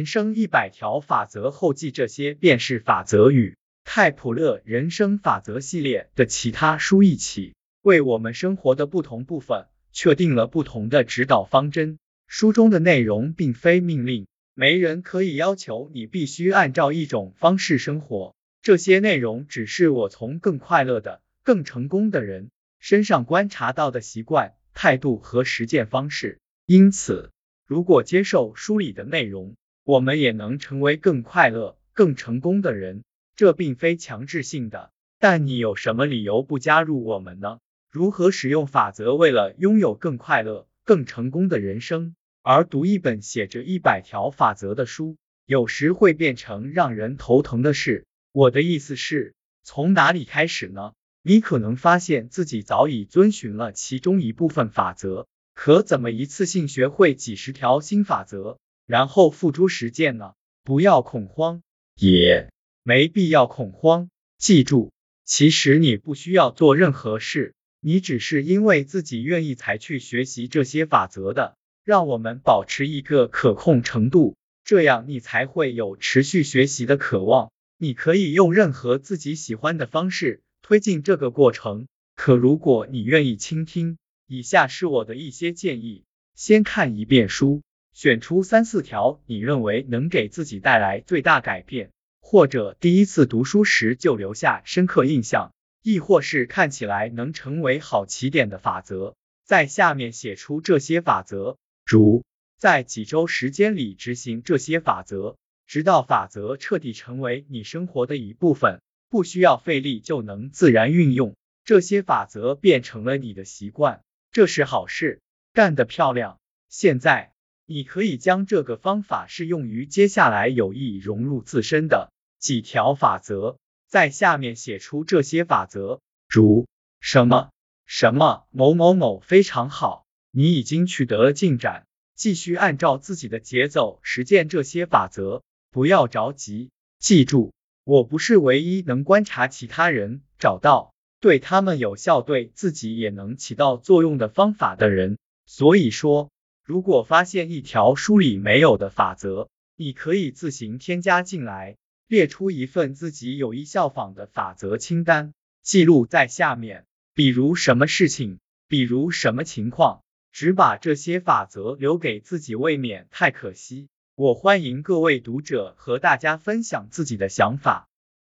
人生一百条法则后记，这些便是法则与泰普勒人生法则系列的其他书一起，为我们生活的不同部分确定了不同的指导方针。书中的内容并非命令，没人可以要求你必须按照一种方式生活。这些内容只是我从更快乐的、更成功的人身上观察到的习惯、态度和实践方式。因此，如果接受书里的内容，我们也能成为更快乐、更成功的人。这并非强制性的，但你有什么理由不加入我们呢？如何使用法则，为了拥有更快乐、更成功的人生？而读一本写着一百条法则的书，有时会变成让人头疼的事。我的意思是，从哪里开始呢？你可能发现自己早已遵循了其中一部分法则，可怎么一次性学会几十条新法则？然后付诸实践呢？不要恐慌，也没必要恐慌。记住，其实你不需要做任何事，你只是因为自己愿意才去学习这些法则的。让我们保持一个可控程度，这样你才会有持续学习的渴望。你可以用任何自己喜欢的方式推进这个过程。可如果你愿意倾听，以下是我的一些建议：先看一遍书。选出三四条你认为能给自己带来最大改变，或者第一次读书时就留下深刻印象，亦或是看起来能成为好起点的法则，在下面写出这些法则，如在几周时间里执行这些法则，直到法则彻底成为你生活的一部分，不需要费力就能自然运用这些法则，变成了你的习惯，这是好事，干得漂亮！现在。你可以将这个方法适用于接下来有意融入自身的几条法则，在下面写出这些法则，如什么什么某某某非常好，你已经取得了进展，继续按照自己的节奏实践这些法则，不要着急。记住，我不是唯一能观察其他人，找到对他们有效、对自己也能起到作用的方法的人，所以说。如果发现一条书里没有的法则，你可以自行添加进来，列出一份自己有意效仿的法则清单，记录在下面。比如什么事情，比如什么情况，只把这些法则留给自己，未免太可惜。我欢迎各位读者和大家分享自己的想法。